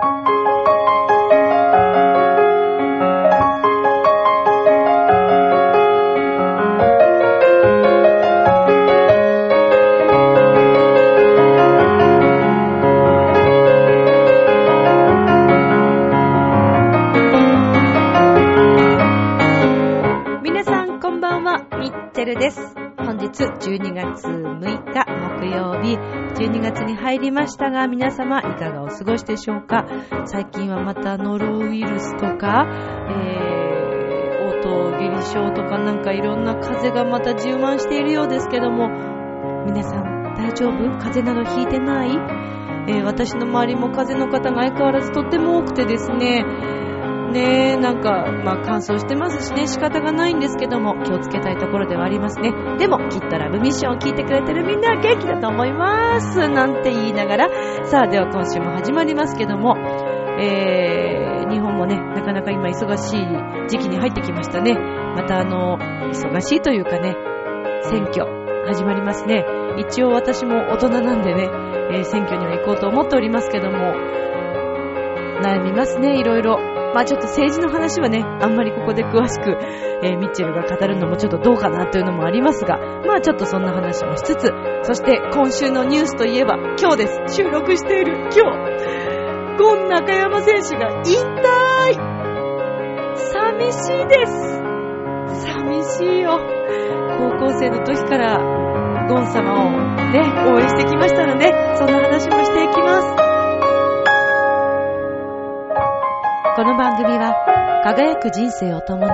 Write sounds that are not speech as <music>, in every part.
皆に入りましたが、皆様いかがお過ごしでしょうか？最近はまたノロウイルスとか、えー、オートゲリ症とかなんかいろんな風邪がまた充満しているようですけども、皆さん大丈夫？風邪などひいてない？えー私の周りも風邪の方が相変わらずとっても多くてですね、ね、なんか、まあ乾燥してますしね、仕方がないんですけども、気をつけたいところではありますね。でも、きっとラブミッションを聞いてくれてるみんなは元気だと思います。なんて言いながら、さあ、では今週も始まりますけども、えー、日本もね、なかなか今忙しい時期に入ってきましたね。またあの、忙しいというかね、選挙、始まりますね。一応私も大人なんでね、えー選挙には行こうと思っておりますけども、悩みますね、いろいろ。まあちょっと政治の話はね、あんまりここで詳しく、えーミッチェルが語るのもちょっとどうかなというのもありますが、まあちょっとそんな話もしつつ、そして今週のニュースといえば、今日です。収録している今日。ゴン中山選手が引退寂しいです寂しいよ。高校生の時からゴン様をね、応援してきましたので、そんな話もしていきます。この番組は輝く人生を共に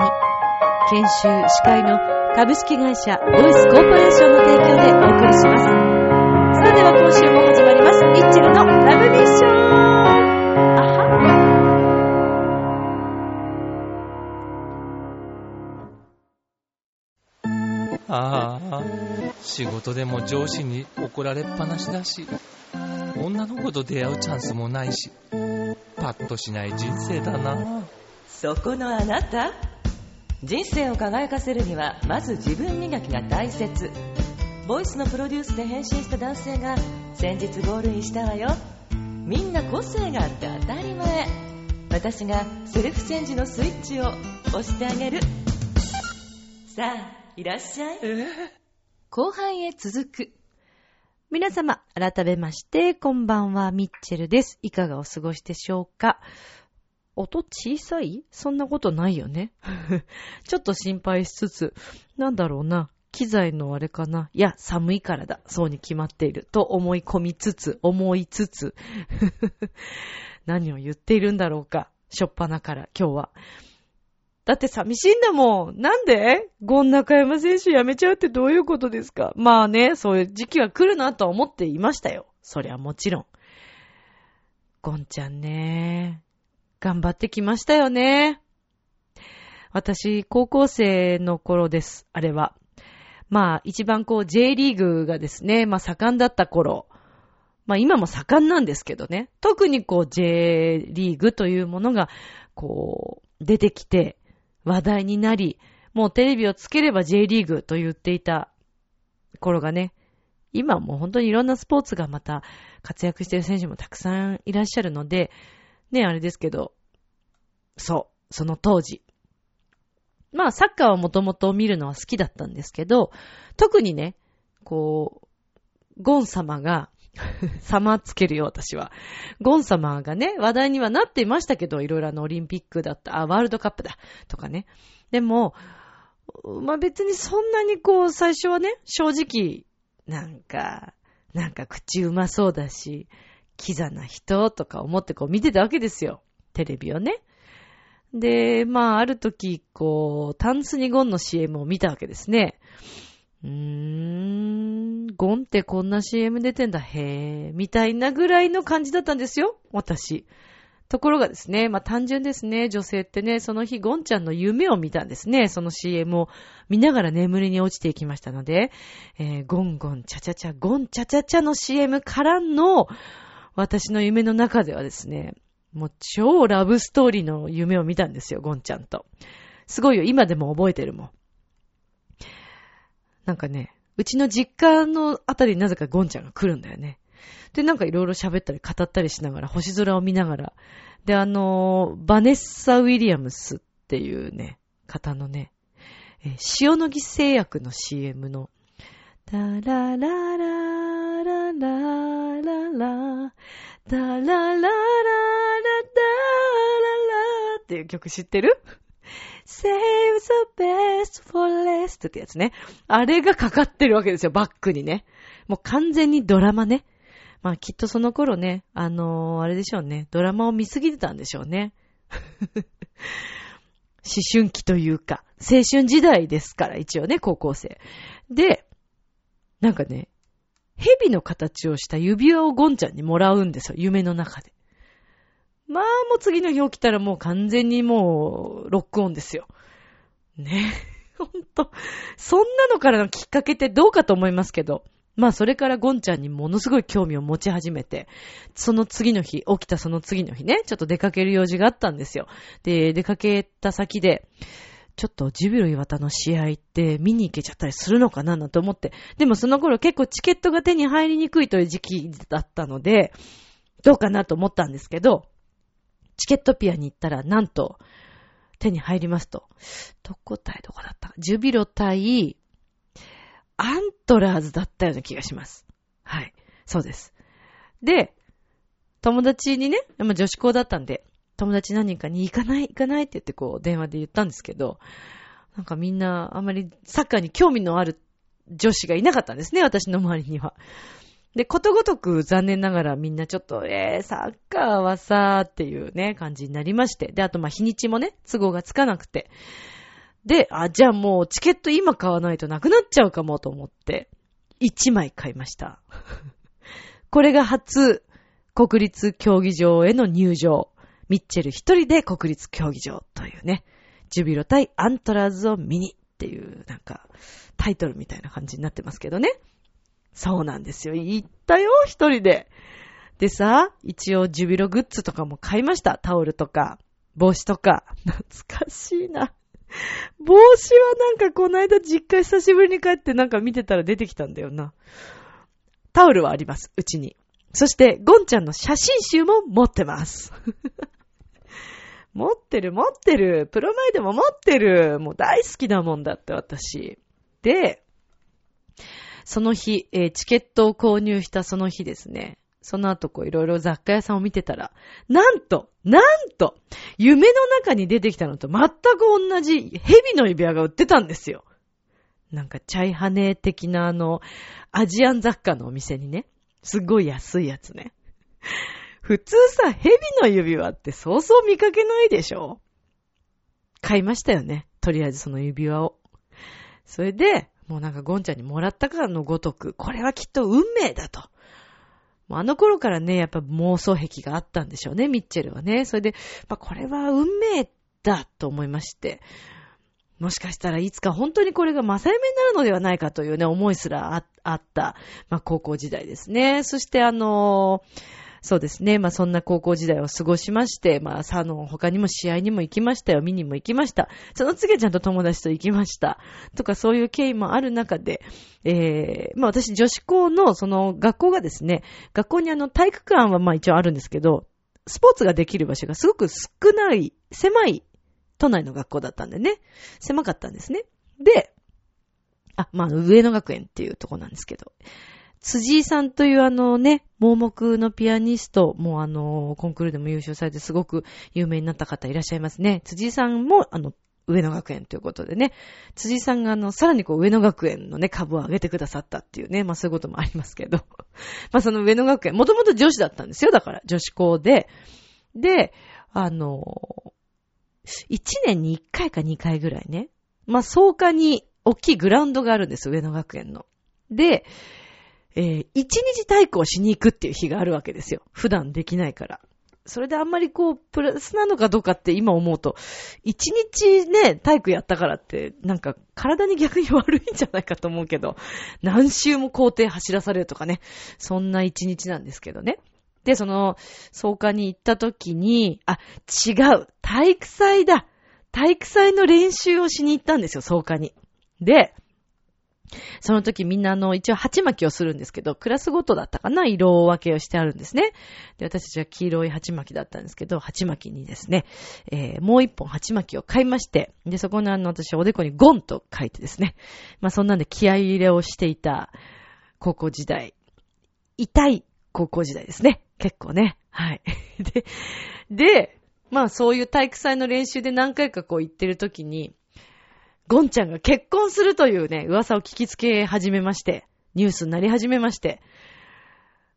研修司会の株式会社ドイツコーポレーションの提供でお送りします。さあでは今週も始まります。ミッチルのラブミッションあはああ、仕事でも上司に怒られっぱなしだし、女の子と出会うチャンスもないし、パッとしない人生だな。そこのあなた？人生を輝かせるにはまず自分磨きが大切。ボイスのプロデュースで変身した男性が先日ゴールインしたわよ。みんな個性があって当たり前。私がセルフチェンジのスイッチを押してあげる。さあいらっしゃい。後半へ続く。皆様、改めまして、こんばんは、ミッチェルです。いかがお過ごしでしょうか？音小さい？そんなことないよね。<laughs> ちょっと心配しつつ、なんだろうな。機材のあれかな？いや、寒いからだ。そうに決まっている。と思い込みつつ、思いつつ。<laughs> 何を言っているんだろうか。しょっぱなから、今日は。だって寂しいんだもん。なんで？ゴン中山選手辞めちゃうってどういうことですか？まあね、そういう時期は来るなとは思っていましたよ。そりゃもちろん。ゴンちゃんね、頑張ってきましたよね。私、高校生の頃です。あれは。まあ、一番こう J リーグがですね、まあ盛んだった頃。まあ今も盛んなんですけどね。特にこう J リーグというものが、こう、出てきて、話題になり、もうテレビをつければ J リーグと言っていた頃がね、今もう本当にいろんなスポーツがまた活躍している選手もたくさんいらっしゃるので、ね、あれですけど、そう、その当時。まあ、サッカーはもともと見るのは好きだったんですけど、特にね、こう、ゴン様が、<laughs> 様つけるよ、私は。ゴン様がね、話題にはなっていましたけど、いろいろあのオリンピックだった、あ、ワールドカップだ、とかね。でも、まあ別にそんなにこう、最初はね、正直、なんか、なんか口うまそうだし、キザな人とか思ってこう見てたわけですよ。テレビをね。で、まあある時、こう、タンスにゴンの CM を見たわけですね。うーん、ゴンってこんな CM 出てんだ、へー、みたいなぐらいの感じだったんですよ、私。ところがですね、まあ単純ですね、女性ってね、その日ゴンちゃんの夢を見たんですね、その CM を見ながら眠りに落ちていきましたので、えーゴンゴンチャチャチャ、ゴンチャチャチャの CM からの、私の夢の中ではですね、もう超ラブストーリーの夢を見たんですよ、ゴンちゃんと。すごいよ、今でも覚えてるもん。なんかね、うちの実家のあたりになぜかゴンちゃんが来るんだよね。で、なんかいろいろ喋ったり語ったりしながら、星空を見ながら。で、あのー、バネッサ・ウィリアムスっていうね、方のね、え塩野義製薬の CM の、タラララララララ、タラララララララっていう曲知ってる？?Save the best for last ってやつね。あれがかかってるわけですよ、バックにね。もう完全にドラマね。まあきっとその頃ね、あのーあれでしょうね、ドラマを見すぎてたんでしょうね。<laughs> 思春期というか、青春時代ですから、一応ね、高校生。で、なんかね、蛇の形をした指輪をゴンちゃんにもらうんですよ、夢の中で。まあ、もう次の日起きたらもう完全にもう、ロックオンですよ。ね。<laughs> ほんと。そんなのからのきっかけってどうかと思いますけど。まあ、それからゴンちゃんにものすごい興味を持ち始めて、その次の日、起きたその次の日ね、ちょっと出かける用事があったんですよ。で、出かけた先で、ちょっとジュビロ岩田の試合って見に行けちゃったりするのかななんて思って。でもその頃結構チケットが手に入りにくいという時期だったので、どうかなと思ったんですけど、チケットピアに行ったらなんと手に入りますと。どこ対どこだった。ジュビロ対アントラーズだったような気がします。はい。そうです。で、友達にね、まあ女子校だったんで、友達何人かに行かない行かないって言ってこう電話で言ったんですけど、なんかみんなあまりサッカーに興味のある女子がいなかったんですね、私の周りには。で、ことごとく残念ながらみんなちょっと、えー、サッカーはさーっていうね、感じになりまして。で、あとまあ日にちもね、都合がつかなくて。で、あ、じゃあもうチケット今買わないとなくなっちゃうかもと思って、1枚買いました。<laughs> これが初、国立競技場への入場。ミッチェル一人で国立競技場というね、ジュビロ対アントラーズを見にっていう、なんか、タイトルみたいな感じになってますけどね。そうなんですよ。行ったよ、一人で。でさ、一応ジュビログッズとかも買いました。タオルとか、帽子とか。懐かしいな。帽子はなんかこの間実家久しぶりに帰ってなんか見てたら出てきたんだよな。タオルはあります、うちに。そして、ゴンちゃんの写真集も持ってます。持ってる持ってる。プロマイドも持ってる。もう大好きなもんだって私。で、その日、えーチケットを購入したその日ですね。その後こういろいろ雑貨屋さんを見てたら、なんと、なんと、夢の中に出てきたのと全く同じ蛇の指輪が売ってたんですよ。なんかチャイハネ的なあの、アジアン雑貨のお店にね、すっごい安いやつね。普通さ、蛇の指輪ってそうそう見かけないでしょ買いましたよね。とりあえずその指輪を。それで、もうなんかゴンちゃんにもらったからのごとく、これはきっと運命だと。あの頃からね、やっぱ妄想癖があったんでしょうね、ミッチェルはね。それで、まあ、これは運命だと思いまして。もしかしたらいつか本当にこれが正夢になるのではないかというね、思いすらああった、まあ、高校時代ですね。そしてあのそうですね。まあ、そんな高校時代を過ごしまして、まあ、さの他にも試合にも行きましたよ。見にも行きました。その次はちゃんと友達と行きました。とか、そういう経緯もある中で、えー、まあ、私、女子校の、その、学校がですね、学校にあの、体育館はまあ一応あるんですけど、スポーツができる場所がすごく少ない、狭い都内の学校だったんでね。狭かったんですね。で、あ、まあ、上野学園っていうとこなんですけど、辻井さんというあのね、盲目のピアニスト、もあの、コンクールでも優勝されてすごく有名になった方いらっしゃいますね。辻井さんもあの、上野学園ということでね、辻井さんがあの、さらにこう上野学園のね、株を上げてくださったっていうね、まあそういうこともありますけど。<laughs> まあその上野学園、もともと女子だったんですよ、だから、女子校で。で、あの、1年に1回か2回ぐらいね、まあ草加に大きいグラウンドがあるんです、上野学園の。で、えー一日体育をしに行くっていう日があるわけですよ。普段できないから。それであんまりこう、プラスなのかどうかって今思うと、一日ね、体育やったからって、なんか体に逆に悪いんじゃないかと思うけど、何周も校庭走らされるとかね、そんな一日なんですけどね。で、その、草加に行った時に、あ、違う、体育祭だ。体育祭の練習をしに行ったんですよ、草加に。で、その時みんなあの、一応鉢巻きをするんですけど、クラスごとだったかな色分けをしてあるんですね。で、私たちは黄色い鉢巻きだったんですけど、鉢巻きにですね、えー、もう一本鉢巻きを買いまして、で、そこにあの、私はおでこにゴンと書いてですね、まあそんなんで気合入れをしていた高校時代、痛い高校時代ですね。結構ね。はい。<laughs> で、で、まあそういう体育祭の練習で何回かこう行ってる時に、ゴンちゃんが結婚するというね、噂を聞きつけ始めまして、ニュースになり始めまして。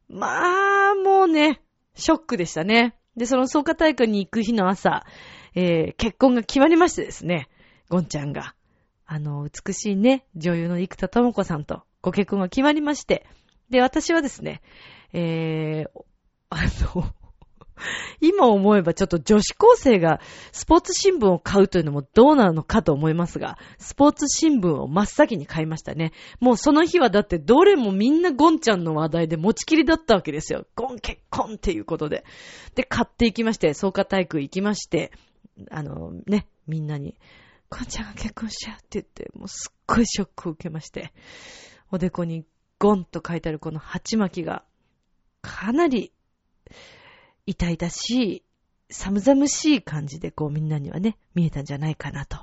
まあ、もうね、ショックでしたね。で、その創価大会に行く日の朝、えー、結婚が決まりましてですね、ゴンちゃんが、あの、美しいね、女優の生田智子さんとご結婚が決まりまして、で、私はですね、えー、あの、<laughs> 今思えばちょっと女子高生がスポーツ新聞を買うというのもどうなのかと思いますが、スポーツ新聞を真っ先に買いましたね。もうその日はだってどれもみんなゴンちゃんの話題で持ちきりだったわけですよ。ゴン結婚っていうことで。で、買っていきまして、創価体育行きまして、あのね、みんなに、ゴンちゃんが結婚しちゃうって言って、もうすっごいショックを受けまして、おでこにゴンと書いてあるこの鉢巻きが、かなり痛々しい、寒々しい感じでこうみんなにはね、見えたんじゃないかなと。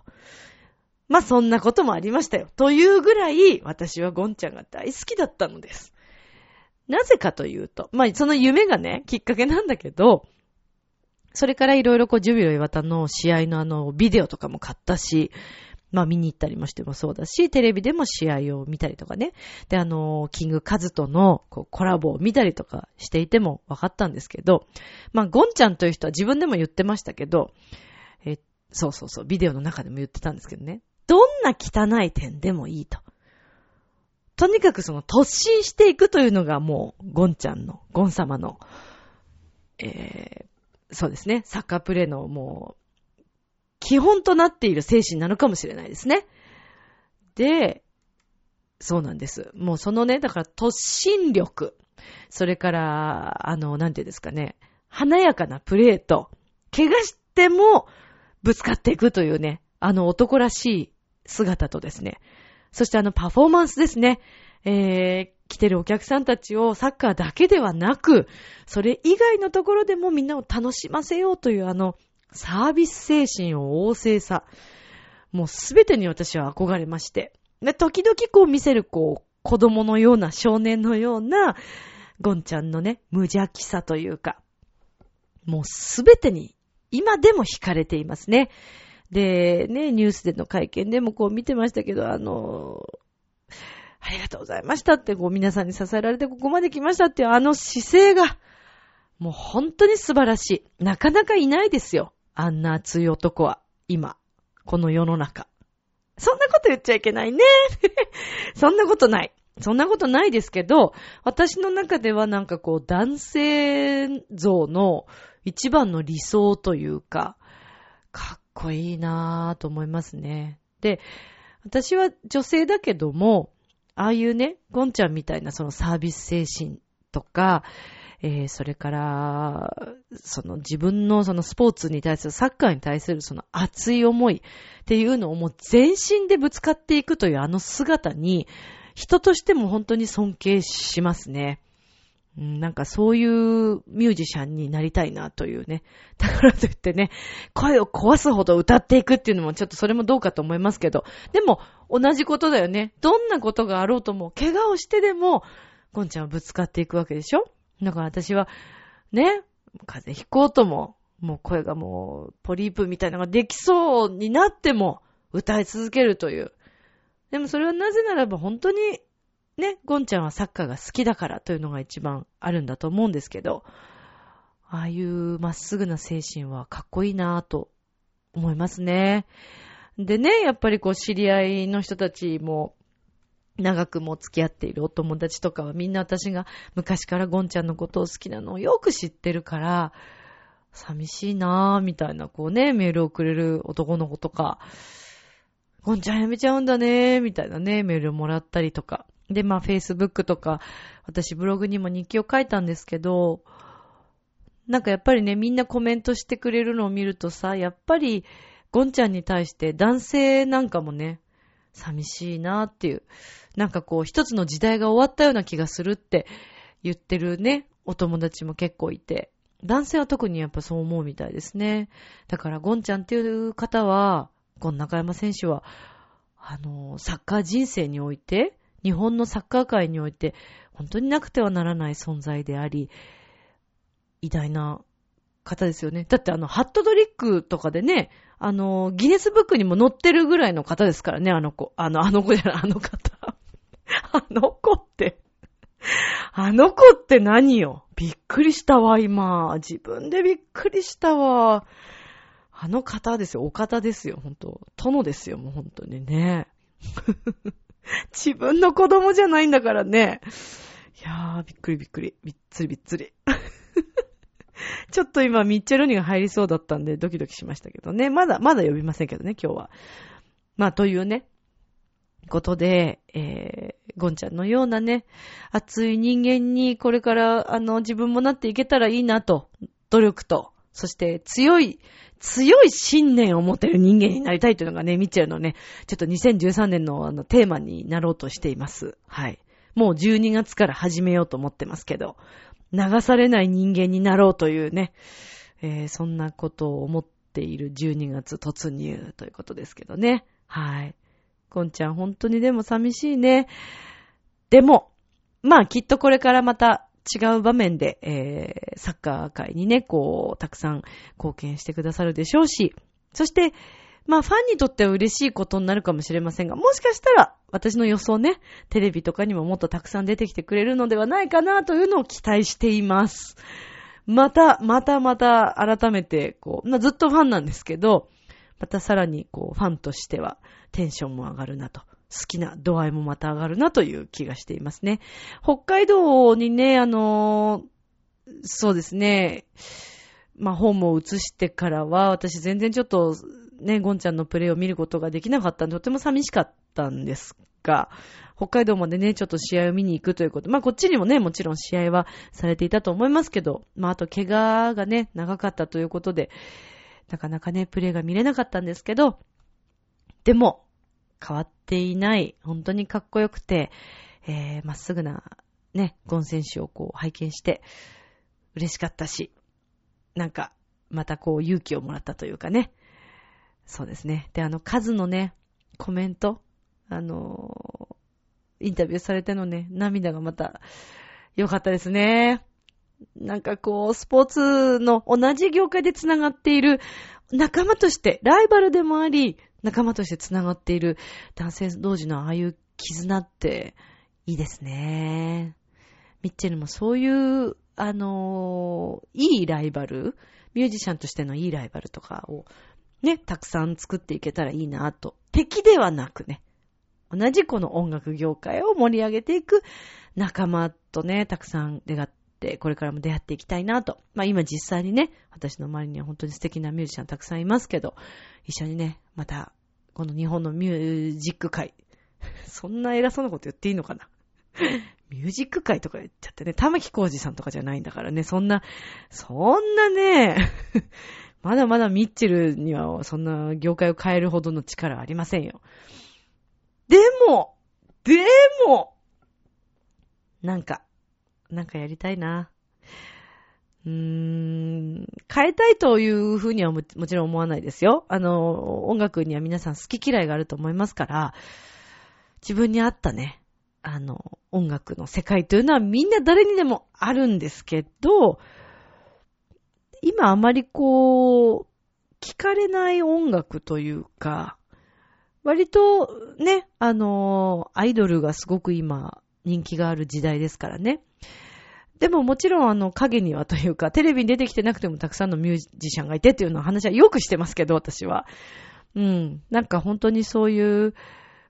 まあそんなこともありましたよ。というぐらい私はゴンちゃんが大好きだったのです。なぜかというと、まあその夢がね、きっかけなんだけど、それからいろいろこうジュビロ岩田の試合のあのビデオとかも買ったし、まあ見に行ったりもしてもそうだし、テレビでも試合を見たりとかね。で、あの、キングカズとのコラボを見たりとかしていても分かったんですけど、まあゴンちゃんという人は自分でも言ってましたけど、え、そうそうそう、ビデオの中でも言ってたんですけどね。どんな汚い点でもいいと。とにかくその突進していくというのがもう、ゴンちゃんの、ゴン様の、えー、そうですね、サッカープレーのもう、基本となっている精神なのかもしれないですね。で、そうなんです。もうそのね、だから突進力、それから、あの、なんていうんですかね、華やかなプレート、怪我してもぶつかっていくというね、あの男らしい姿とですね、そしてあのパフォーマンスですね、えー、来てるお客さんたちをサッカーだけではなく、それ以外のところでもみんなを楽しませようというあのサービス精神を旺盛さ。もうすべてに私は憧れまして。で、時々こう見せるこう、子供のような少年のような、ゴンちゃんのね、無邪気さというか、もうすべてに、今でも惹かれていますね。で、ね、ニュースでの会見でもこう見てましたけど、あの、ありがとうございましたってこう皆さんに支えられてここまで来ましたっていうあの姿勢が、もう本当に素晴らしい。なかなかいないですよ。あんな熱い男は、今、この世の中。そんなこと言っちゃいけないね。<laughs> そんなことない。そんなことないですけど、私の中ではなんかこう男性像の一番の理想というか、かっこいいなぁと思いますね。で、私は女性だけども、ああいうね、ゴンちゃんみたいなそのサービス精神とか、えー、それから、その自分のそのスポーツに対する、サッカーに対するその熱い思いっていうのをもう全身でぶつかっていくというあの姿に、人としても本当に尊敬しますね。なんかそういうミュージシャンになりたいなというね。だからといってね、声を壊すほど歌っていくっていうのもちょっとそれもどうかと思いますけど、でも同じことだよね。どんなことがあろうとも、怪我をしてでも、ゴンちゃんはぶつかっていくわけでしょ？だから私は、ね、風邪ひこうとも、もう声がもう、ポリープみたいなのができそうになっても、歌い続けるという。でもそれはなぜならば本当に、ね、ゴンちゃんはサッカーが好きだからというのが一番あるんだと思うんですけど、ああいうまっすぐな精神はかっこいいなぁと思いますね。でね、やっぱりこう知り合いの人たちも、長くも付き合っているお友達とかはみんな私が昔からゴンちゃんのことを好きなのをよく知ってるから、寂しいなぁ、みたいなこうね、メールをくれる男の子とか、ゴンちゃんやめちゃうんだねみたいなね、メールをもらったりとか。で、まあ、Facebook とか、私ブログにも日記を書いたんですけど、なんかやっぱりね、みんなコメントしてくれるのを見るとさ、やっぱり、ゴンちゃんに対して男性なんかもね、寂しいなっていう。なんかこう一つの時代が終わったような気がするって言ってるね、お友達も結構いて、男性は特にやっぱそう思うみたいですね。だからゴンちゃんっていう方は、ゴン中山選手は、あの、サッカー人生において、日本のサッカー界において、本当になくてはならない存在であり、偉大な方ですよね。だってあの、ハットドリックとかでね、あの、ギネスブックにも載ってるぐらいの方ですからね、あの子。あの、あの子じゃない、あの方。<laughs> あの子って。あの子って何よ？びっくりしたわ、今。自分でびっくりしたわ。あの方ですよ、お方ですよ、ほんと。殿ですよ、もうほんとにね。<laughs> 自分の子供じゃないんだからね。いやー、びっくりびっくり。びっつりびっつり。<laughs> ちょっと今、ミッチェルニが入りそうだったんで、ドキドキしましたけどね。まだ、まだ呼びませんけどね、今日は。まあ、というね、ことで、えー、ゴンちゃんのようなね、熱い人間にこれから、あの、自分もなっていけたらいいなと、努力と、そして強い、強い信念を持てる人間になりたいというのがね、ミッチェルのね、ちょっと2013年のあのテーマになろうとしています。はい。もう12月から始めようと思ってますけど、流されない人間になろうというね、えー、そんなことを思っている12月突入ということですけどね。はい。こんちゃん本当にでも寂しいね。でも、まあきっとこれからまた違う場面で、えー、サッカー界にね、こう、たくさん貢献してくださるでしょうし、そして、まあファンにとっては嬉しいことになるかもしれませんが、もしかしたら私の予想ね、テレビとかにももっとたくさん出てきてくれるのではないかなというのを期待しています。また、またまた改めて、こう、ずっとファンなんですけど、またさらにこう、ファンとしてはテンションも上がるなと。好きな度合いもまた上がるなという気がしていますね。北海道にね、あの、そうですね、まあ、本を移してからは、私全然ちょっとね、ゴンちゃんのプレイを見ることができなかったんで、とても寂しかったんですが、北海道までね、ちょっと試合を見に行くということ。まあ、こっちにもね、もちろん試合はされていたと思いますけど、まあ、あと怪我がね、長かったということで、なかなかね、プレイが見れなかったんですけど、でも、変わっていない、本当にかっこよくて、えー、まっすぐな、ね、ゴン選手をこう拝見して、嬉しかったし、なんか、またこう勇気をもらったというかね、そうですね。で、あの、数のね、コメント、あのインタビューされてのね、涙がまた、良かったですね。なんかこう、スポーツの同じ業界で繋がっている仲間として、ライバルでもあり、仲間として繋がっている男性同士のああいう絆っていいですね。ミッチェルもそういう、あのいいライバル、ミュージシャンとしてのいいライバルとかをね、たくさん作っていけたらいいなと。敵ではなくね、同じこの音楽業界を盛り上げていく仲間とね、たくさん出会っ、これからも出会っていきたいなと。まあ今実際にね、私の周りには本当に素敵なミュージシャンたくさんいますけど、一緒にね、また、この日本のミュージック界、<laughs> そんな偉そうなこと言っていいのかな？<laughs> ミュージック界とか言っちゃってね、玉木浩二さんとかじゃないんだからね、そんな、そんなね、<laughs> まだまだミッチェルにはそんな業界を変えるほどの力はありませんよ。でも、でも、なんか、なんかやりたいな。うーん、変えたいというふうにはもちろん思わないですよ。あの、音楽には皆さん好き嫌いがあると思いますから、自分に合ったね、あの、音楽の世界というのはみんな誰にでもあるんですけど、今あまりこう、聞かれない音楽というか、割とね、あの、アイドルがすごく今人気がある時代ですからね。でももちろんあの影にはというか、テレビに出てきてなくてもたくさんのミュージシャンがいてっていうの話はよくしてますけど、私は。うん。なんか本当にそういう、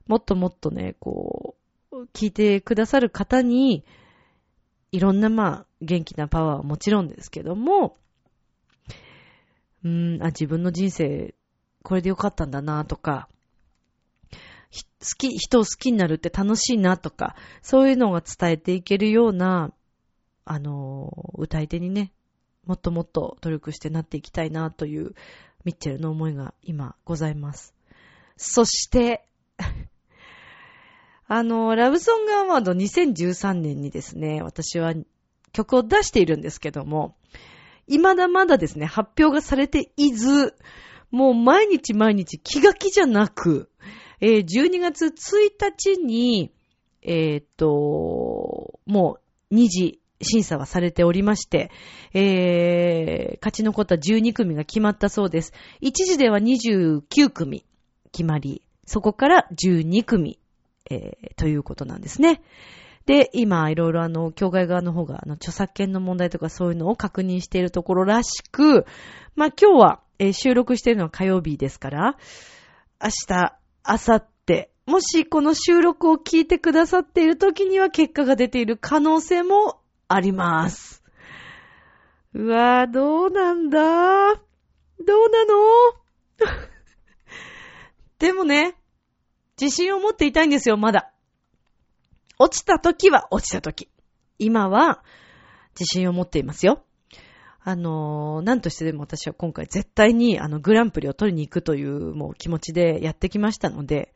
もっともっとね、こう、聞いてくださる方に、いろんなまあ、元気なパワーはもちろんですけども、うん、あ、自分の人生、これでよかったんだなとか、好き、人を好きになるって楽しいなとか、そういうのが伝えていけるような、あの、歌い手にね、もっともっと努力してなっていきたいなというミッチェルの思いが今ございます。そして、<laughs> あの、ラブソングアワード2013年にですね、私は曲を出しているんですけども、未だまだですね、発表がされていず、もう毎日毎日気が気じゃなく、えー12月1日に、えーっと、もう2次審査はされておりまして、えー、勝ち残った12組が決まったそうです。1次では29組決まり、そこから12組、えー、ということなんですね。で、今、いろいろあの、協会側の方が、あの、著作権の問題とかそういうのを確認しているところらしく、まあ、今日は、えー収録しているのは火曜日ですから、明日、明後日、もしこの収録を聞いてくださっている時には結果が出ている可能性もあります。うわぁ、どうなんだ？どうなの？<laughs> でもね、自信を持っていたいんですよ、まだ。落ちた時は落ちた時。今は自信を持っていますよ。あのー、何としてでも私は今回絶対にあのグランプリを取りに行くというもう気持ちでやってきましたので、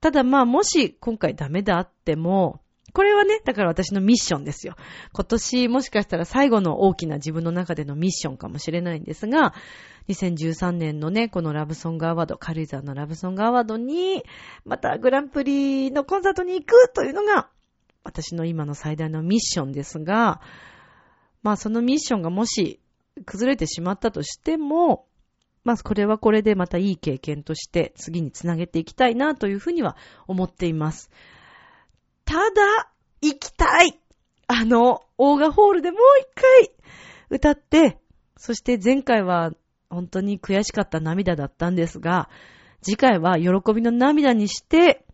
ただまあもし今回ダメであっても、これはね、だから私のミッションですよ。今年もしかしたら最後の大きな自分の中でのミッションかもしれないんですが、2013年のね、このラブソングアワード、軽井沢のラブソングアワードに、またグランプリのコンサートに行くというのが、私の今の最大のミッションですが、まあそのミッションがもし崩れてしまったとしても、まあこれはこれでまたいい経験として次につなげていきたいなというふうには思っています。ただ、行きたいあの、オーガホールでもう一回歌って、そして前回は本当に悔しかった涙だったんですが、次回は喜びの涙にして、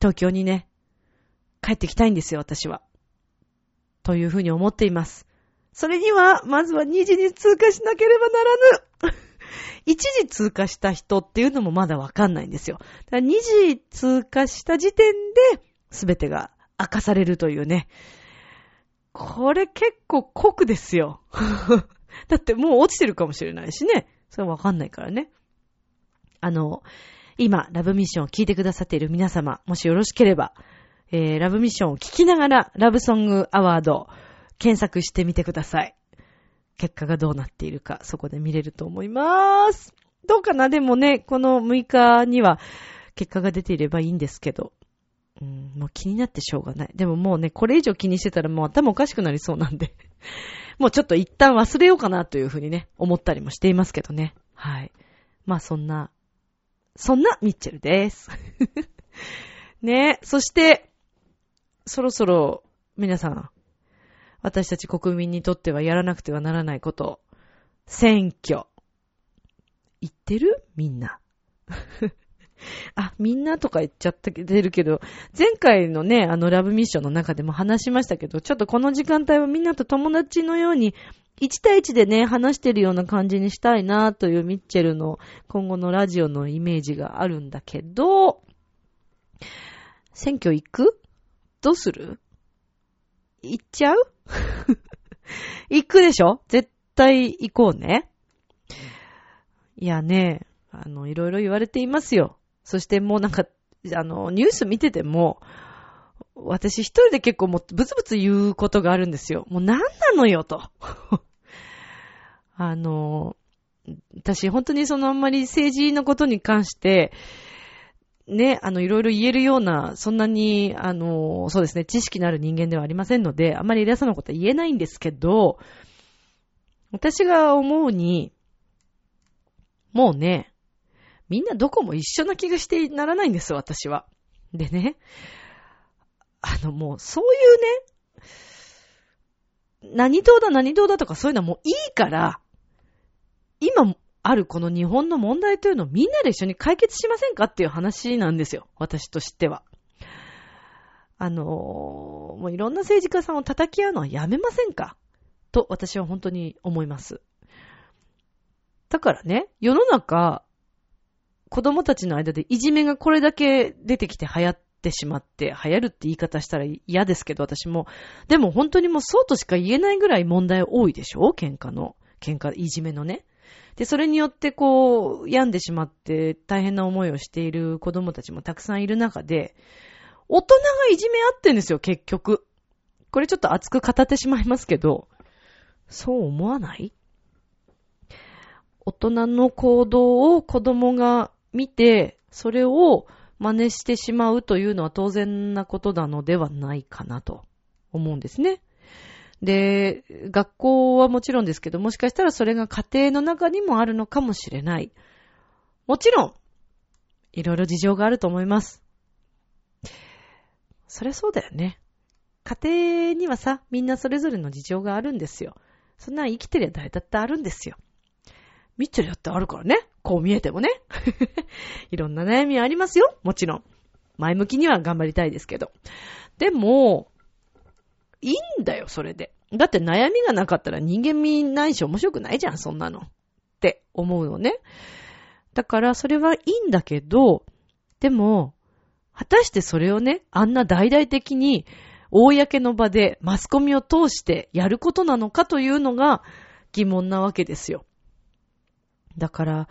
東京にね、帰ってきたいんですよ、私は。というふうに思っています。それには、まずは2時に通過しなければならぬ。<laughs> 1時通過した人っていうのもまだわかんないんですよ。だから2時通過した時点で、すべてが明かされるというね。これ結構酷ですよ。<laughs> だってもう落ちてるかもしれないしね。それわかんないからね。あの、今、ラブミッションを聞いてくださっている皆様、もしよろしければ、えー、ラブミッションを聞きながら、ラブソングアワード、検索してみてください。結果がどうなっているか、そこで見れると思います。どうかな？でもね、この6日には結果が出ていればいいんですけど。うん、もう気になってしょうがない。でももうね、これ以上気にしてたらもう頭おかしくなりそうなんで。<laughs> もうちょっと一旦忘れようかなというふうにね、思ったりもしていますけどね。はい。まあそんな、そんなミッチェルです。<laughs> ねそして、そろそろ皆さん、私たち国民にとってはやらなくてはならないこと。選挙。言ってる？みんな。<laughs> あ、みんなとか言っちゃってるけど、前回のね、あのラブミッションの中でも話しましたけど、ちょっとこの時間帯はみんなと友達のように、1対1でね、話してるような感じにしたいなというミッチェルの今後のラジオのイメージがあるんだけど、選挙行く？どうする？行っちゃう？<laughs> 行くでしょ？絶対行こうね。いやね、あの、いろいろ言われていますよ。そしてもうなんか、あの、ニュース見てても、私一人で結構もうブツブツ言うことがあるんですよ。もう何なのよと。<laughs> あの、私本当にそのあんまり政治のことに関して、ね、あの、いろいろ言えるような、そんなに、あの、そうですね、知識のある人間ではありませんので、あんまり偉そうなことは言えないんですけど、私が思うに、もうね、みんなどこも一緒な気がしてならないんです、私は。でね、あのもう、そういうね、何党だ何党だとかそういうのはもういいから、今あるこの日本の問題というのをみんなで一緒に解決しませんかっていう話なんですよ。私としては。あのーもういろんな政治家さんを叩き合うのはやめませんかと私は本当に思います。だからね、世の中、子供たちの間でいじめがこれだけ出てきて流行ってしまって、流行るって言い方したら嫌ですけど、私も。でも本当にもうそうとしか言えないぐらい問題多いでしょ？喧嘩の。喧嘩、いじめのね。で、それによってこう、病んでしまって大変な思いをしている子供たちもたくさんいる中で、大人がいじめ合ってんですよ、結局。これちょっと熱く語ってしまいますけど、そう思わない？大人の行動を子供が見て、それを真似してしまうというのは当然なことなのではないかなと思うんですね。で、学校はもちろんですけど、もしかしたらそれが家庭の中にもあるのかもしれない。もちろん、いろいろ事情があると思います。そりゃそうだよね。家庭にはさ、みんなそれぞれの事情があるんですよ。そんな生きてりゃ誰だってあるんですよ。ミッチェルだってあるからね。こう見えてもね。<laughs> いろんな悩みありますよ。もちろん。前向きには頑張りたいですけど。でも、いいんだよ、それで。だって悩みがなかったら人間味ないし面白くないじゃん、そんなの。って思うのね。だからそれはいいんだけど、でも、果たしてそれをね、あんな大々的に、公の場でマスコミを通してやることなのかというのが疑問なわけですよ。だから、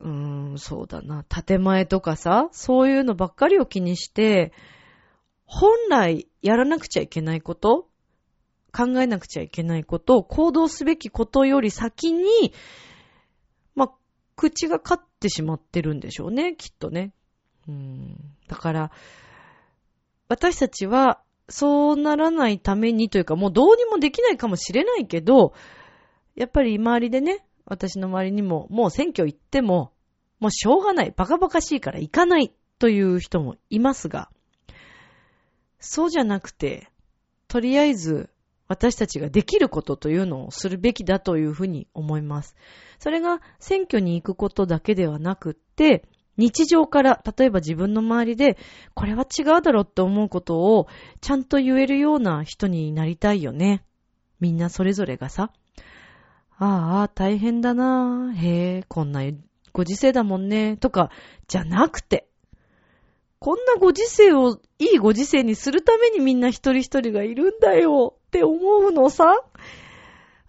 うーん、そうだな、建前とかさ、そういうのばっかりを気にして、本来やらなくちゃいけないこと、考えなくちゃいけないこと、行動すべきことより先に、ま、口が勝ってしまってるんでしょうね、きっとね。うーん。だから、私たちは、そうならないためにというか、もうどうにもできないかもしれないけど、やっぱり周りでね、私の周りにも、もう選挙行っても、もうしょうがない、バカバカしいから行かないという人もいますが、そうじゃなくて、とりあえず私たちができることというのをするべきだというふうに思います。それが選挙に行くことだけではなくって、日常から、例えば自分の周りで、これは違うだろうって思うことを、ちゃんと言えるような人になりたいよね。みんなそれぞれがさ。ああ、大変だな。へえ、こんなご時世だもんね。とか、じゃなくて。こんなご時世をいいご時世にするためにみんな一人一人がいるんだよって思うのさ。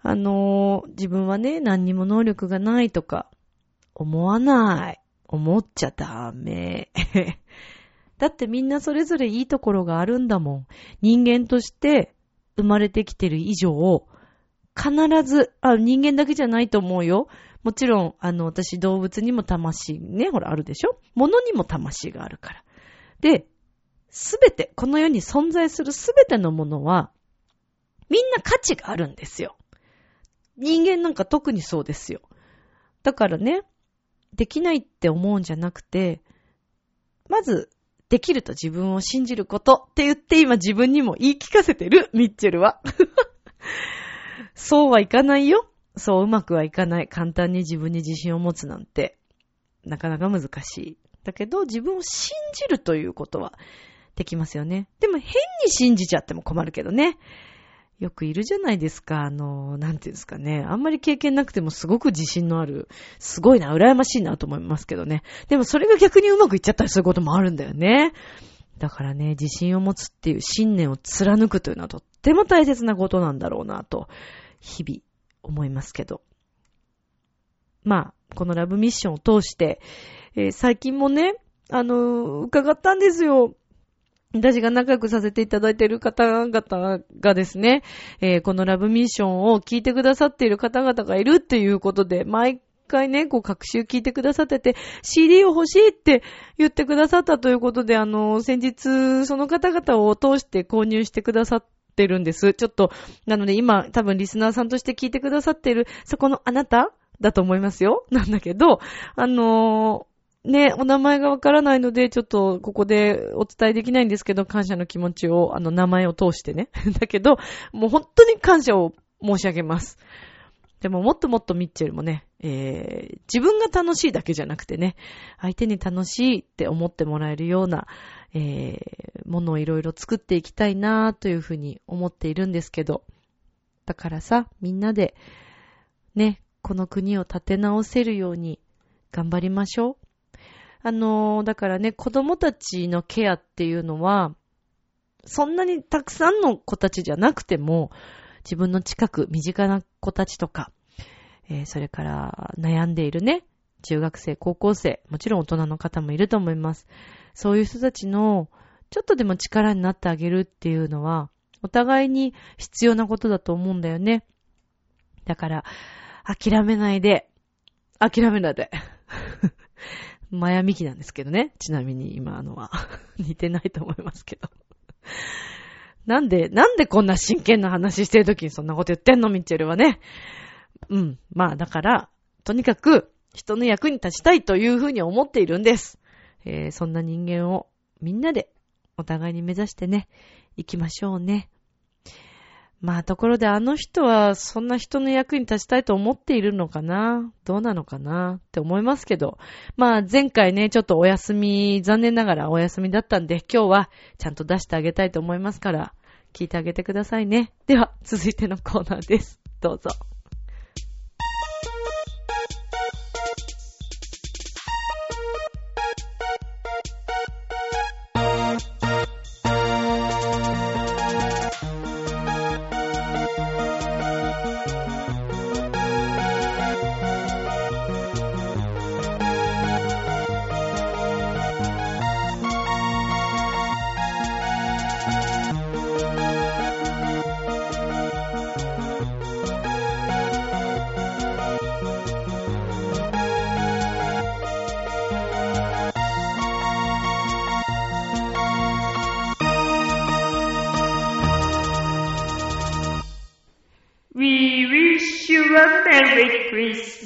あのー、自分はね、何にも能力がないとか、思わない。思っちゃダメ。<laughs> だってみんなそれぞれいいところがあるんだもん。人間として生まれてきてる以上、必ず、あ、人間だけじゃないと思うよ。もちろん、あの、私動物にも魂ね、ほらあるでしょ？物にも魂があるから。で、すべて、この世に存在するすべてのものは、みんな価値があるんですよ。人間なんか特にそうですよ。だからね、できないって思うんじゃなくて、まず、できると自分を信じることって言って今自分にも言い聞かせてる、ミッチェルは。<laughs> そうはいかないよ。そううまくはいかない。簡単に自分に自信を持つなんて、なかなか難しい。だけど、自分を信じるということはできますよね。でも変に信じちゃっても困るけどね。よくいるじゃないですか。あの、なんていうんですかね。あんまり経験なくてもすごく自信のある、すごいな、羨ましいなと思いますけどね。でもそれが逆にうまくいっちゃったりすることもあるんだよね。だからね、自信を持つっていう信念を貫くというのはとっても大切なことなんだろうなと、日々思いますけど。まあ、このラブミッションを通して、えー、最近もね、あのー、伺ったんですよ。私が仲良くさせていただいている方々がですね、えー、このラブミッションを聞いてくださっている方々がいるっていうことで、毎回ね、こう、各週聞いてくださってて、CD を欲しいって言ってくださったということで、あの、先日、その方々を通して購入してくださってるんです。ちょっと、なので今、多分リスナーさんとして聞いてくださっている、そこのあなただと思いますよ。<laughs> なんだけど、あのね、お名前がわからないので、ちょっとここでお伝えできないんですけど、感謝の気持ちを、あの、名前を通してね。<laughs> だけど、もう本当に感謝を申し上げます。でももっともっとミッチェルもね、えー、自分が楽しいだけじゃなくてね、相手に楽しいって思ってもらえるような、えー、ものをいろいろ作っていきたいなというふうに思っているんですけど、だからさ、みんなで、ね、この国を立て直せるように頑張りましょう。あのー、だからね、子供たちのケアっていうのは、そんなにたくさんの子たちじゃなくても、自分の近く、身近な子たちとか、えーそれから悩んでいるね、中学生、高校生、もちろん大人の方もいると思います。そういう人たちの、ちょっとでも力になってあげるっていうのは、お互いに必要なことだと思うんだよね。だから、諦めないで、諦めないで。<laughs> マヤミキなんですけどね。ちなみに今のは。<laughs> 似てないと思いますけど。なんで、なんでこんな真剣な話してる時にそんなこと言ってんの？ミッチェルはね。うん。まあだから、とにかく人の役に立ちたいというふうに思っているんです。えーそんな人間をみんなでお互いに目指してね、行きましょうね。まあところであの人はそんな人の役に立ちたいと思っているのかな？どうなのかなって思いますけど。まあ前回ね、ちょっとお休み、残念ながらお休みだったんで今日はちゃんと出してあげたいと思いますから、聞いてあげてくださいね。では、続いてのコーナーです。どうぞ。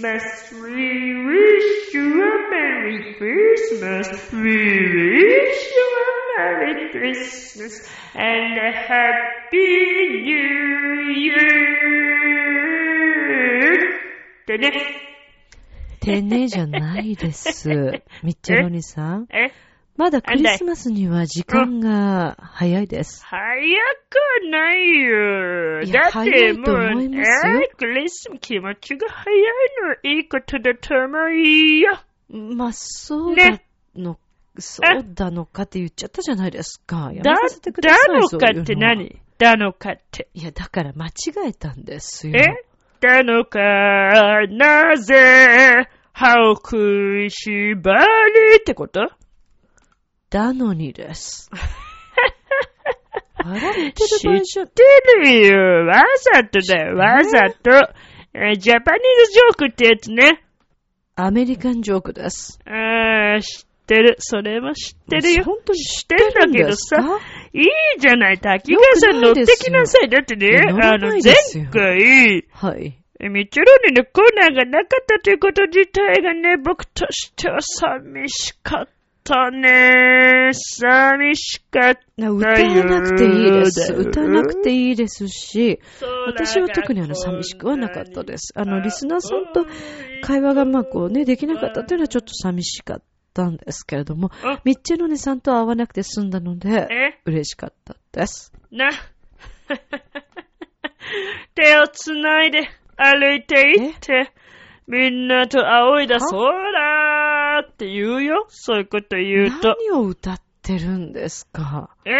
Christmas. We wish you a Merry Christmas. We wish you a Merry Christmas and a Happy New Year. でね。てねじゃないです。ミッチェロニさん。え まだクリスマスには時間が早いです。早くないよ。いやだってもう、えークリスマス気持ちが早いの。いいことだと思うよ。まあ、そうだねの、そうだのかって言っちゃったじゃないですか。やだ、めさせてください。だのかって何だのかって。いや、だから間違えたんですよ。え？だのか、なぜ、歯を食いしばりってこと？だのにです。<laughs> 笑ってる知っ場合じゃ、てるよ。わざとだよ、わざと。えジャパニーズジョークってやつね。アメリカンジョークです。あー、知ってる。それも知ってるよ。本当に知ってるんだけどさ。いいじゃない。滝川さん乗ってきなさい。だってねあの、前回、はい。ミッチェローニのコーナーがなかったということ自体がね、僕としては寂しかったね。寂しかった。歌わなくていいです。歌わなくていいですし、私は特にあの寂しくはなかったです。あの、リスナーさんと会話がまあこうね、できなかったというのはちょっと寂しかったんですけれどもあ、ミッチェロネさんと会わなくて済んだので、え？嬉しかったです。な。<laughs> 手をつないで歩いていって、みんなと仰いだ空って言うよ。そういうこと言うと。何を歌ってるんですか？え？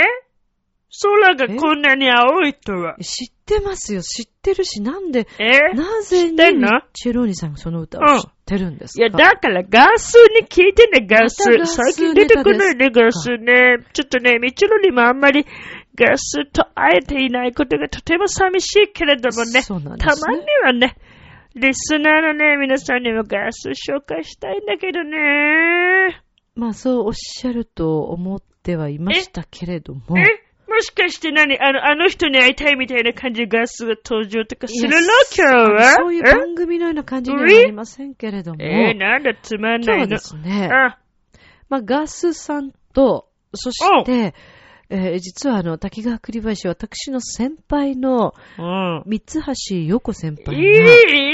空がこんなに青いとは。知ってますよ、知ってるし、なんで、え？なぜ知ってんの？にチェローニさんがその歌を知ってるんですか？いや、だからガスに聞いてね、ガス。ガス最近出てこないね、ガスね。ちょっとね、ミッチェロにもあんまりガスと会えていないことがとても寂しいけれどもね。そうなんですねたまにはね、リスナーのね、皆さんにもガス紹介したいんだけどね。まあそうおっしゃると思ってはいましたけれども、えもしかして何？あの、あの人に会いたいみたいな感じでガスが登場とかするの？今日は？そういう番組のような感じにはなりませんけれども、え？えー、なんだつまんないの？今日はですね、あ、まあガスさんと、そして、えー実はあの、滝川栗林、私の先輩のうん。三橋陽子先輩が、いい、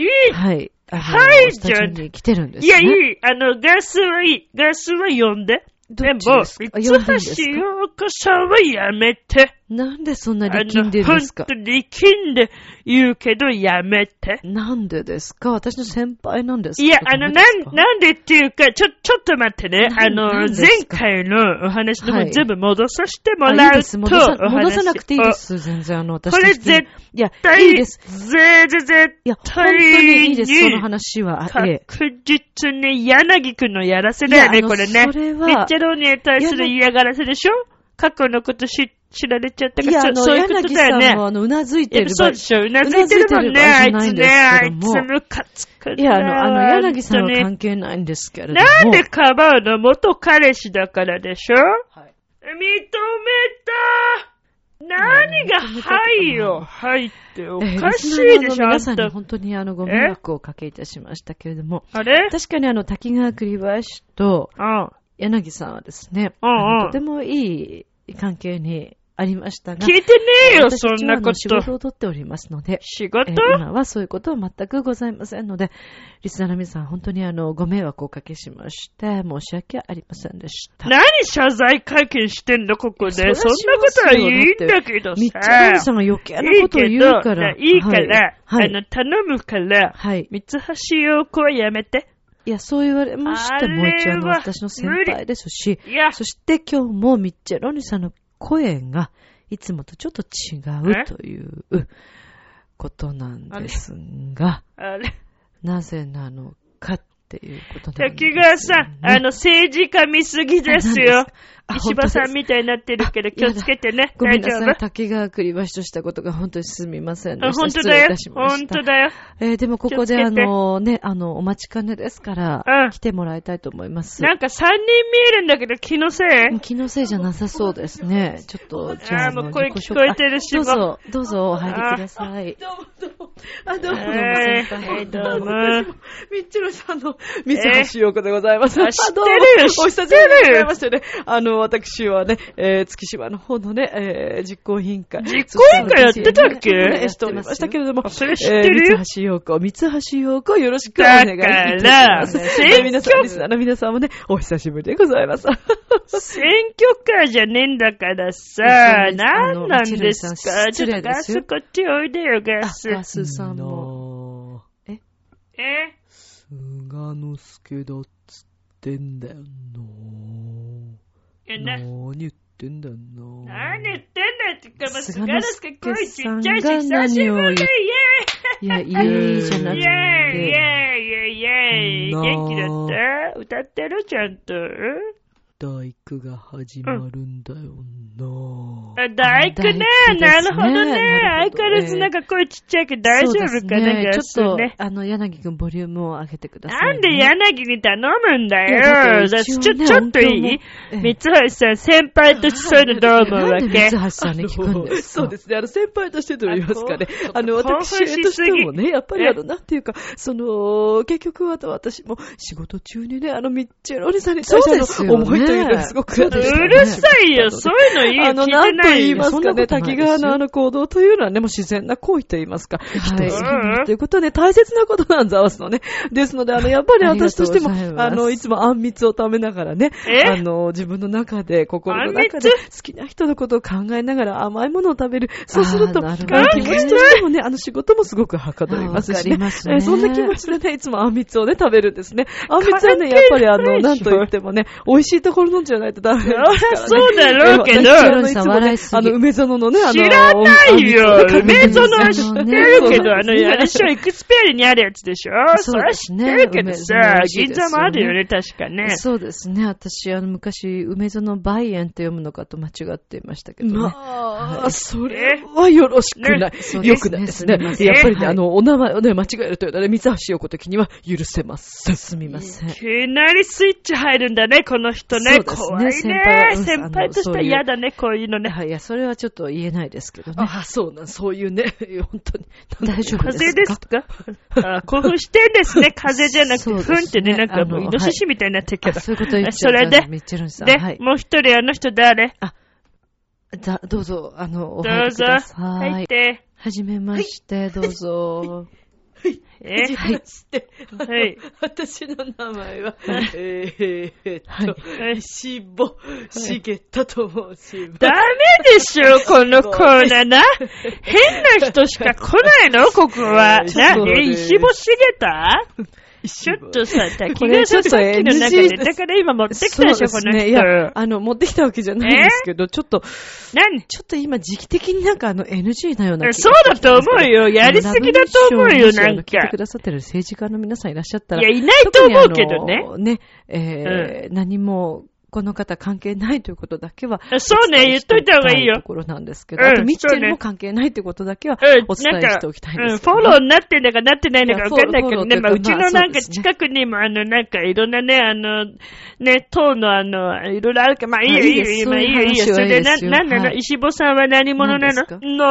いい。はい、はいスタジオに来てるんですいや、いね。い。あの、ガスはいい。ガスは呼んで。どでも、いいんですか？橋陽子さんはやめて。なんでそんな力んでるんですか？あの、本当に力んで言うけどやめて。なんでですか？私の先輩なんですか？いや、あの、なん、ななんでっていうか、ちょ、ちょっと待ってね。なあの、前か？回のお話のはい方全部戻させてもらと、いうです。戻さ戻さなくていいで。す。全然、あの、私これ絶いや、対いいです。ぜぜ絶いや、本当にいいです、その話は。ええ。確実に柳くんのやらせだよね、これね。それはミッチェローニに対する嫌がらせでしょ？過去のこと知知られちゃったから、いや、あの、そそういうこと柳だよね。さんも、あの、うなずいてるそうでしょ。うなずいてるもんね、あいつね。あいつムカつくいや、あの、あの、柳さんは関係ないんですけれども。なんでかばうの元彼氏だからでしょ？はい認めた何が、はいよ、はいっておかしいでしょ、あ皆さんに。本当にあの、ご迷惑をおかけいたしましたけれども。あれ？確かにあの、滝川栗林とうん。柳さんはですね、うんうんとてもいい関係にありましたが、聞いてねえよ、そんなこと。の仕事を取っておりますので、仕事？えー今はそういうことは全くございませんので、リスナーの皆さん、本当にあの、ご迷惑をおかけしまして、申し訳ありませんでした。何謝罪会見してんの、ここで。そんなことはいいんだけどみっちゃさん。さんが余計なことを言うから。いいから、はい。あの、頼むから、はい。三橋陽子はやめて。いや、そう言われましても、一応あの、私の先輩ですし、いや、そして今日もミッチェロニさんの声が、いつもとちょっと違うということなんですが、なぜなのかっていうことなんです、滝川さん、あの、政治家見すぎですよ。あ石破さんみたいになってるけど、気をつけてね。ごめんなさい。大丈夫？滝川栗橋としたことが本当にすみませんであした。本当だよ失礼いたし。ました。本当だよ。えーでもここであのね、あの、お待ちかねですから、うん来てもらいたいと思います。なんか三人見えるんだけど、気のせい？気のせいじゃなさそうですね。ちょっと、じゃあ、もう声聞こえてるしあどうぞ、どうぞお入りください。どうもどうも。あ、どうも。えー先輩はいどうも。みっちろさんの <laughs> 三橋陽子でございます。あ知ってるどうもよお久しぶりでございましてね。あの、私はね、えー、月島の方のね、えー、実行委員会。実行委員会やってたっけ？ねしておりましたけれども。それ知ってる？よえー、三橋陽子、三橋陽子、よろしくお願いいたします。だからえー皆さん、リスナーの皆さんもね、お久しぶりでございます。選挙カーじゃねえんだからさ、そうです何なんですか？ちょっとガスこっちおいでよ、ガあ、ス。ガスさんも。も。え？菅之助だっつってんだよえ、な。な、何言ってんだよな。何言ってんだよってか、菅菅之助声ちっちゃいし、久しぶり何を言っイいや、いいじゃなくェーイイェーイイて。ェーイイェーイ元気だった？歌ってる？ちゃんと？大工が始まるんだよな。あ大工ね。大工ですね。なるほどね。相変わらずなんか声ちっちゃいけど大丈夫かね。ガスちょっとね、。あの、柳くんボリュームを上げてください、なんで柳に頼むんだよ。って一応ねちょ、ちょっといい？三橋さん、先輩としてそういうのどう思うわけ？三橋さんに聞くんですか？そうですね。あの、先輩としてと言いますかね。<laughs> あの、私としてもね、やっぱりえあの、なんていうか、その、結局は私も仕事中にね、あの、ミッチェロリさんに対してそうですよね。の思いというのがすごくねうるさいよ、そういうのいいよ、あの、聞いてなんとないよ。言いますか。ね、滝川のあの行動というのはね、もう自然な行為と言いますか、はい。人を好きになるということはね、大切なことなんざわすのね。ですので、あの、やっぱり私としても、あの、いつもあんみつを食べながらね、え？あの、自分の中で、心の中で、好きな人のことを考えながら甘いものを食べる。そうすると、る気持ちとしてもね、あの、仕事もすごくはかどりますし。ね。りますね。えーそんな気持ちでね、いつもあんみつをね、食べるんですね。あんみつはね、やっぱりあの、なんと言ってもね、美味しいところのじゃないとダメですからね。そうだろうけどあのいつ梅園のね、あの、知らないよ。梅園そうは知ってるけど、あの、そうあれでしょ、エクスペアリにあるやつでしょ？それは知ってるけどさ銀座もあるよね、確かね。そうですね。私、あの、昔、梅園梅園って読むのかと間違っていましたけどね。まはあ、それはよろしくない。そうですねよくないですねやっぱりね、はいあの、お名前をね、間違えるというのはね、三橋陽子的には許せません。すみませんい。きなりスイッチ入るんだね、この人ね。ね怖いね。先輩としては嫌だね、こういうのね。はい、いや、それはちょっと言えないですけどね。あ、そうなん、そういうね、<laughs> 本当に。大丈夫風です邪かですか？あ興奮してんですね。風邪じゃなくて、ふんってね、なんかもうイノシシみたいになってるけど。あそういうこと言っちゃそうれで？ミッチェルンさん。で、はい。もう一人あの人誰？だどうぞ、あの、おどうぞ。入りください。入って。はじめまして、どうぞ。えはい。して、はい。私の名前は、えーっと、はいしぼ、しげたと申します。ダメでしょ、<laughs> このコーナーな。変な人しか来ないのここは。な、え、です石干しげたちょっとさ、滝川さんさっきの中で、だから今持ってきたでしょ、このそうですね。いや、人。あの、持ってきたわけじゃないんですけど、ちょっと、何？ちょっと今時期的になんかあの NG なようなそうだと思うよ。やりすぎだと思うよ、なんか聞いてく。ださってる政治家の皆さんいらっしゃったら。いや、いないと思うけどね。ね、えー何も、この方関係ないということだけは。そうね言っといた方がいいよ。ところなんですけど、うんあと、ミッチェルも関係ないということだけはうん、お伝えしておきたいんですけど、うん、フォローになってんだかなってないのか分かんないけどね。まあ、うちのなんか近くにも、あの、なんかいろんなね、あの、ね、党のあの、いろいろあるから、まあいいよ、あいいよ、いいよ、いいですまあいいよ、いいよ。それで、な、なんなの？はい石坊さんは何者なの？の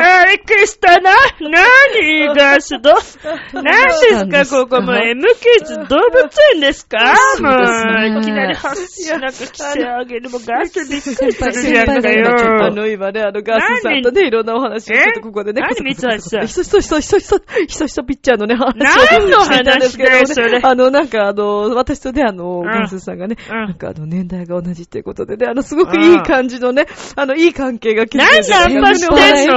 ー。あ、びっくりしたな。何がすど？<laughs> 何ですか、ここもう M キッズ動物園ですか？もそういきなり発しなんか規制上げるもガスびっくりするじゃんか先輩が今ちょっとあ。の、今ね、あの、ガスさんとね、いろんなお話をちょっとここでね、えこそこそこそ何ひそひそひそひそひそひそひそピッチャーのね、話を何のしていたんですけど話だよそれね、あの、なんかあの、私とね、あの、ガスさんがね、うんなんかあの、年代が同じっていうことでね、あの、すごくいい感じのね、あの、いい関係が築けて何ナンパしてんの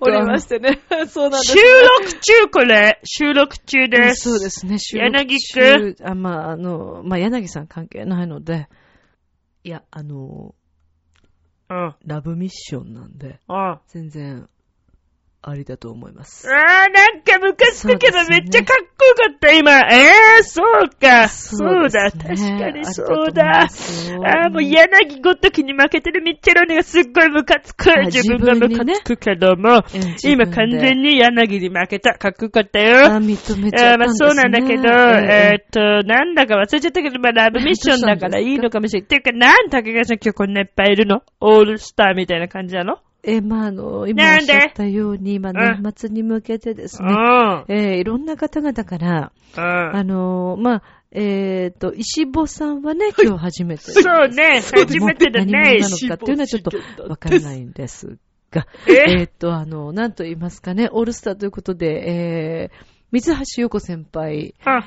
おりましてね、そうなんです収録中これ。収録中です。そうですね、収録中柳中あ、まあ、あの、まあ、柳さん関係ないので、いや、あの、うん。ラブミッションなんで、うん。全然、ありだと思います。あー、なんかムカつくけどめっちゃかっこよかった、今。えー、そうか。そうだ、ですね確かにそうだ。あー、もう柳ごときに負けてるミッチェロニがすっごいムカつく。あ自分がムカつくけども、うん今完全に。に柳に負けた。かっこよかったあ、よ。認めちゃったんですね。そうなんだけど、えーっと、なんだか忘れちゃったけど、まあラブミッションだからいいのかもしれない。っていうか、なん竹川さん今日こんないっぱいいるの？オールスターみたいな感じなの？えーまあ、あの、今おっしゃったように、まあ、うん年末に向けてですうん。ね、うん。えーいろんな方々から、あのーまあ、えっ、と、石坊さんはね、今日初めて。そうね、初めてだ何者ね。なのかっていうのはちょっとわからないんですが、え？えっと、あの、なんと言いますかね、オールスターということで、えー、水橋陽子先輩あ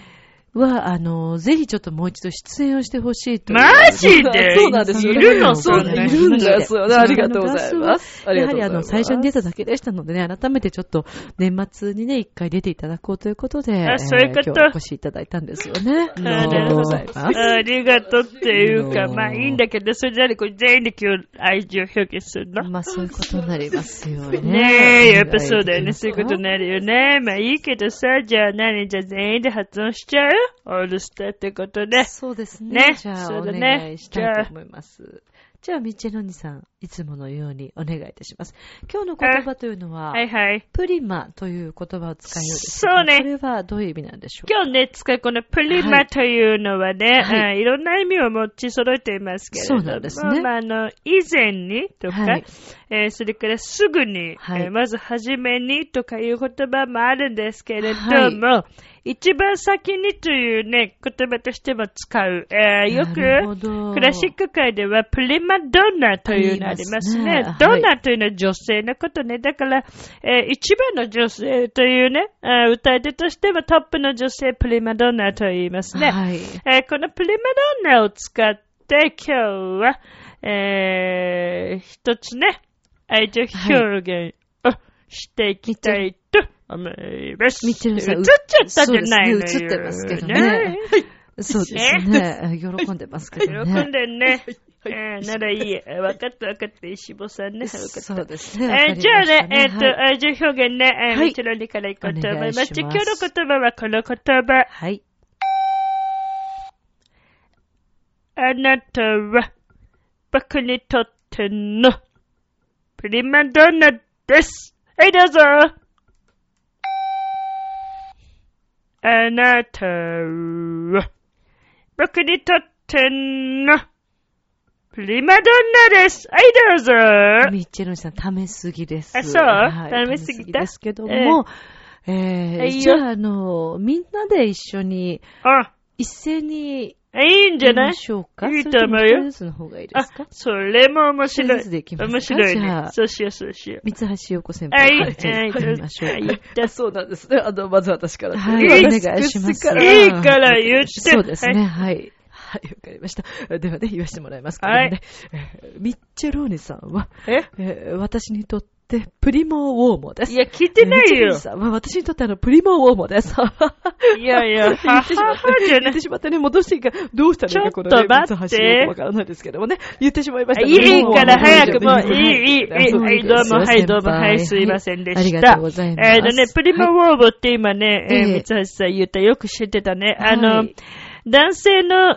は、あの、ぜひちょっともう一度出演をしてほしいという。マジで？<laughs> そうなんですよ。いるの？そうそんないるんですよね。ありがとうございます。ありやはりあの、がとうございます。最初に出ただけでしたのでね、改めてちょっと年末にね、一回出ていただこうということで、あそういうこと？えー今日お越しいただいたんですよね。あありがとうございます。ありがとうっていうか、うんまあいいんだけど、それなりこれ全員で今日愛情表現するのまあそういうことになりますよね。ねえ、やっぱそうだよね。そういうことになるよね。まあいいけどさ、じゃあ何？じゃあ全員で発音しちゃう？<laughs> オールスターってことで。そうですね。ねじゃあ、お願いしたいと思います。じゃあ、ミッチェロニさん、いつものようにお願いいたします。今日の言葉というのは、はいはい。プリマという言葉を使うようです。そうね。これはどういう意味なんでしょう？か今日ね、使うこのプリマというのはね、はい。あいろんな意味を持ち揃えていますけれども、そうなんですね。まあ、あの、以前にとか、はい。えーそれからすぐに、はい。えーまず初めにとかいう言葉もあるんですけれども、は一番先にというね、言葉としても使う。えーよく、クラシック界ではプリマドンナというのありますね。ドンナというのは女性のことね。だから、えー一番の女性というね、歌い手としてはトップの女性プリマドンナと言いますね。はい。えーこのプリマドンナを使って今日は、えー一つね、愛情表現をしていきたいと思います。ミッチェルさん映っちゃったじゃないのよ。ね映ってますけどねそうですね。喜んでますけ喜どね。んでね。えーならいい。<laughs> えー分かった分かった。石坊さんね。分かった。そうですね。えーじゃあね、えっ、と、はい愛情表現ね、えー、はいミチロニからいこうと思います。ます今日の言葉はこの言葉。はい。あなたは、僕にとっての、プリマドンナです。はい、どうぞ。あなたは、僕にとっての、プリマドンナです。はい、どうぞ。ミッチェルさん、ためすぎです。あそう？はいためすぎたですけども、えーえいいよじゃあ、あの、みんなで一緒に、あ、一斉にあいいんじゃない？行きましょうか？いいと思うよそれとも一人ずつの方がいいすか、それも面白い一人ずつで。行きますか面白いねじゃ。あそうしよう、そうしよう。三橋陽子先はい輩からじゃあ行ってみましょうそうなんですね。あの、まず私から。はいいいお願いします。いいから言って。そうですね、はい。はい。はい、わかりました。ではね、言わせてもらいますけどもね。えーミッチェローニさんは、え？えー私にとってプリモウォーモです。いや、聞いてないよミッチェローニ。さんは私にとってあの、プリモウォーモです。<laughs> いやいや、<laughs> 言はってしまって、言って。しまってね、戻していいか、どうしたらいいか、このちょっとわからないですけどもね、言ってしまいました。いいから早くもう、はいいい、いい、いい。はい、どうも、はい、どうも、はい、すいませんでした。ありがとうございます。えーとね、プリマウォーボって今ね、え三橋さん言ったよく知ってたね。あはのい、男性の、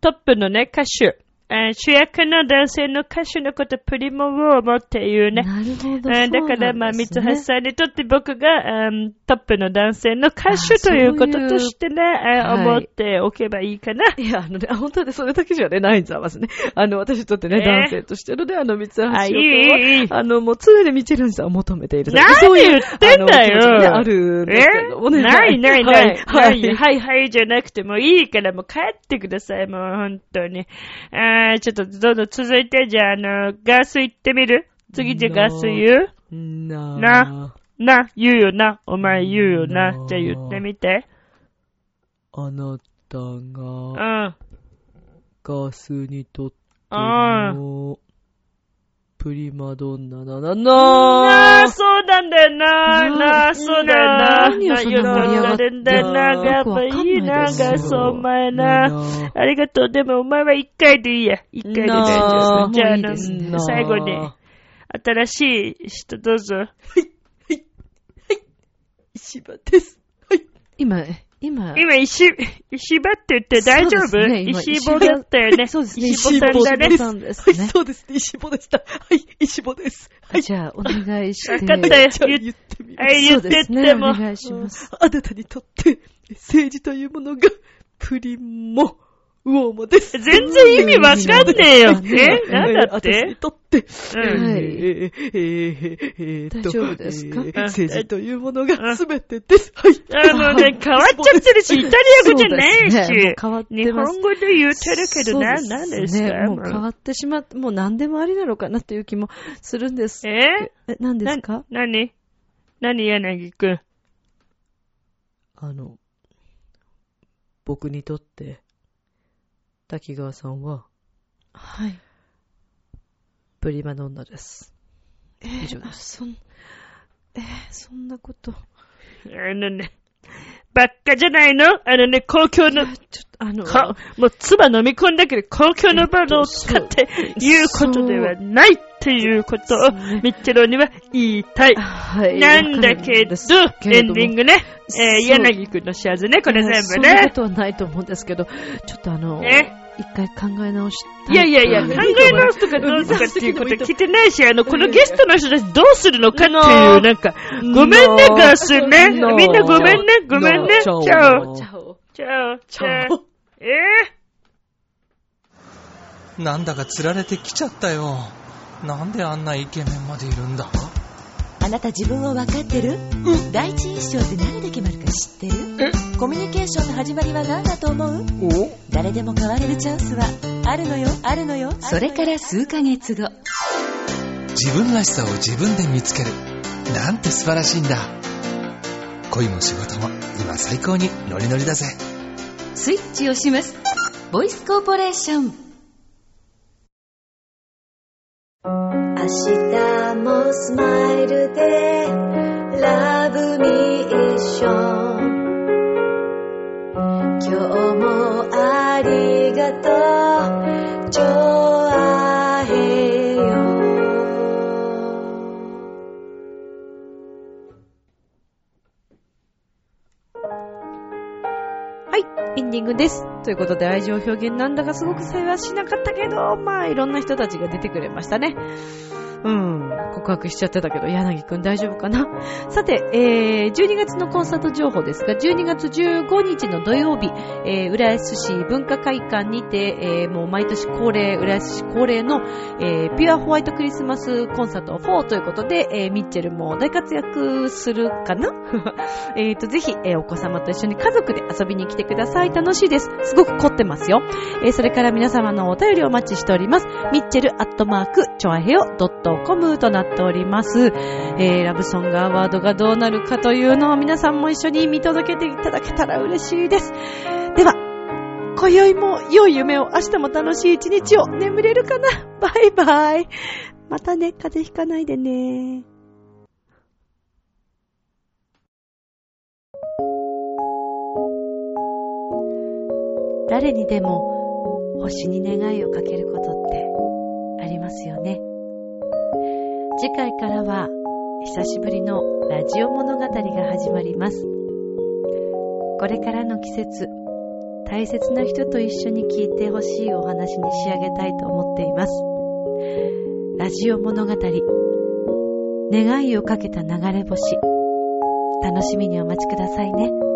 トップのね、歌手。主役の男性の歌手のこと、プリモウォーボっていうね。なるほど。だから、まあ、三橋さんにとって僕が、あートップの男性の歌手ということとしてね、思っておけばいいかな。いや、あのね、あ本当にそれだけじゃね、ないんざますね。あの、私にとってね、えー男性としてのね、あの、三橋陽子あいいいいいいは、あの、もう常にミチェルンさんを求めている。何言ってんだよあるんですけれどもね。えないないない。はい。は、はいい。はい、はい、じゃなくてもういいからもう帰ってください、もう本当に。あー、ちょっとどんどん続いて、じゃあ、あの、ガス行ってみる？次じゃあガス言う？ななな、言うよな。お前言うよな。なじゃあ言ってみて。あなたうがん。ガスにとってあのプリマドンナななななあ、そうなんだよな。なあ、そうだよな。何をそんな盛り上がってんだよな。やっぱいいな、ガスお前な。ありがとう。でもお前は一回でいいや。一回で大丈夫。じゃあ、あの、最後に、新しい人どうぞ。石場です。はい。今、今、今、石、石場って言って大丈夫、ね今石棒 <laughs> だったよね。そうですね。石棒さんだね。さんですはい、ね。そうですね。石棒でした。はい、石棒です。はい。じゃあ、お願いして。わかったよじゃあ言ってみはい、言ってってそうですねも。お願いします。あなたにとって、政治というものが、プリモ、ウォーモです。全然意味わかんねえよ。う <laughs> んえなんだっ私てにとって、うん。はい。えーえーえ大丈夫ですかえー政治というものが全てです。はい。あのね、変わっちゃってるし、イタリア語じゃないし。変わっ、て日本語で言ってるけど、な、なんですか？ね。もう変わってしまって、もう何でもありなのかなっていう気もするんです。え？え、何ですか？な、何？何柳くん？あの、僕にとって、滝川さんは、はい。プリマドンナです。以上です。そん、えーそんなこと。あのね、ばっかじゃないの？あのね、公共の、ちょっと、あの、か、もう唾飲み込んだけど、公共の場を使って言うことではないっていうことを、ミッチェロには言いたい。はい。なんだけど、エンディングね、え柳くんのシャズね、これ全部そんなこね。とはないと思うんですけど、ちょっとあの、ね一回考え直したい。やいやいや、と考え直すとかどうとかっていうこと聞いてないし、あの、このゲストの人たちどうするのかっていう、なんか、ごめんね、ガスね。みんなごめんね、ごめんね。チャオ。チャオ。チャオ。えなんだか釣られてきちゃったよ。なんであんなイケメンまでいるんだ？あなた自分を分かってる？第一印象って何で決まるか知ってる？コミュニケーションの始まりは何だと思う？誰でも変われるチャンスはあるのよあるのよそれから数ヶ月後自分らしさを自分で見つける。なんて素晴らしいんだ。恋も仕事も今最高にノリノリだぜ。スイッチをしますボイスコーポレーション明日もスマイルでラブミーション今日グです。ということで愛情表現なんだかすごく幸いしなかったけど、まあいろんな人たちが出てくれましたね。うん、告白しちゃってたけど、柳くん大丈夫かな？<laughs> さて、えー、12月のコンサート情報ですが、12月15日の土曜日、えー、浦安市文化会館にて、えー、もう毎年恒例、浦安市恒例の、えー、ピュアホワイトクリスマスコンサート4ということで、えー、ミッチェルも大活躍するかな？<laughs> えっと、ぜひ、えー、お子様と一緒に家族で遊びに来てください。楽しいです。すごく凝ってますよ。えー、それから皆様のお便りをお待ちしております。ミッチェルアットマーク、チョアヘオ .com となっております。えー、ラブソングアワードがどうなるかというのを皆さんも一緒に見届けていただけたら嬉しいです。では、今宵も良い夢を、明日も楽しい一日を眠れるかな？バイバイ。またね、風邪ひかないでね。誰にでも星に願いをかけることってありますよね。次回からは久しぶりのラジオ物語が始まります。これからの季節、大切な人と一緒に聞いてほしいお話に仕上げたいと思っています。ラジオ物語、願いをかけた流れ星、楽しみにお待ちくださいね。